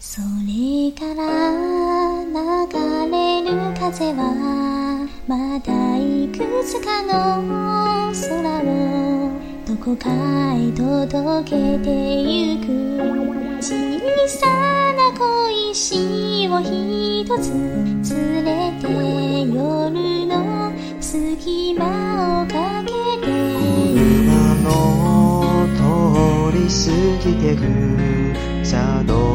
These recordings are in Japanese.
それから流れる風はまだいくつかの空をどこかへ届けてゆく小さな小石を一つ連れて夜の隙間をかけて車の通り過ぎてく。車道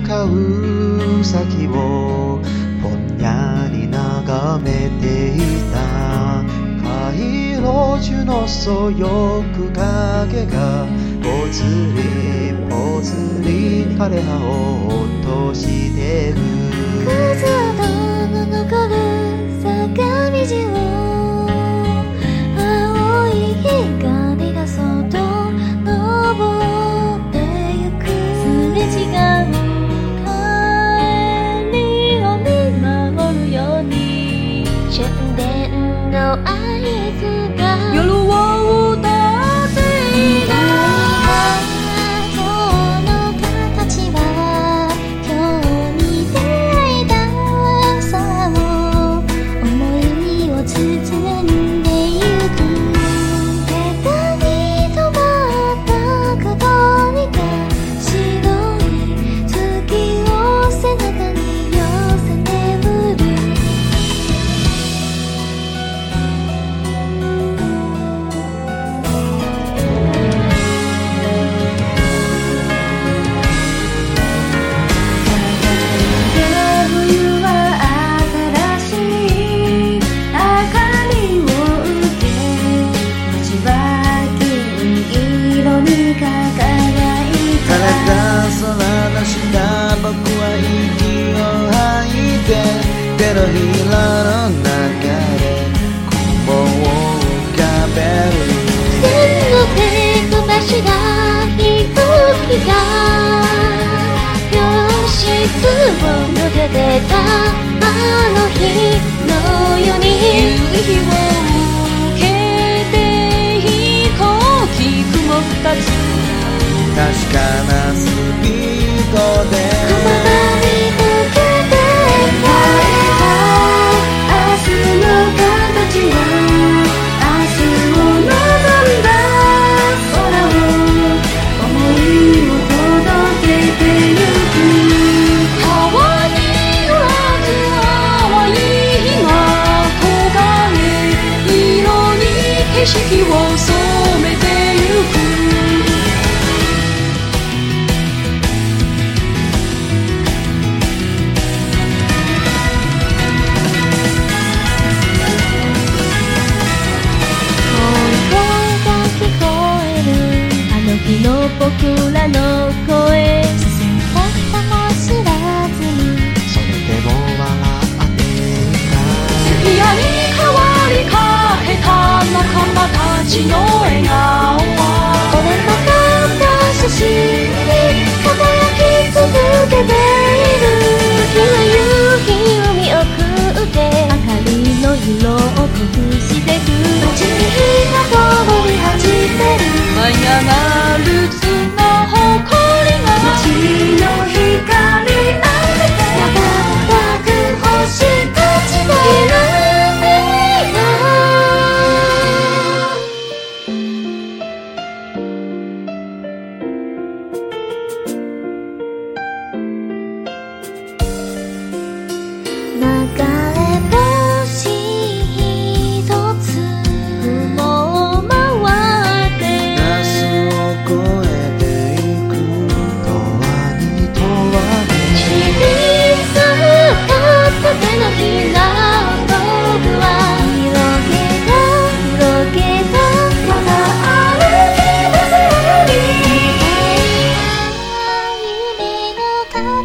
向かう先をぼんやり眺めていた回路樹のそよく影がぽつりぽつり枯葉を落としてるて手のひらの中で雲を浮かべる線の手飛ばしが飛行機が教室を抜けてたあの日のように夕日を受けて飛行機雲二つ確かなスピードでに景色を染ちの笑顔は折れ曲がった写真に輝き続けている日の夕日を見送って明かりの色を隠してく街に火が灯り始める舞い上がる砂誇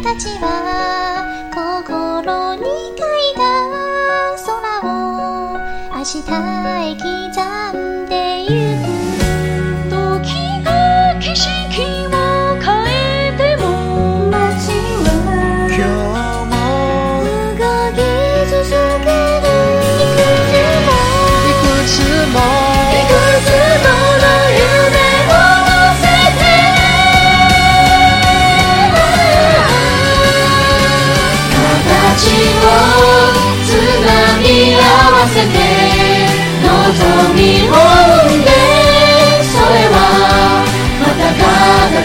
たちは心に描いた空を明日へ刻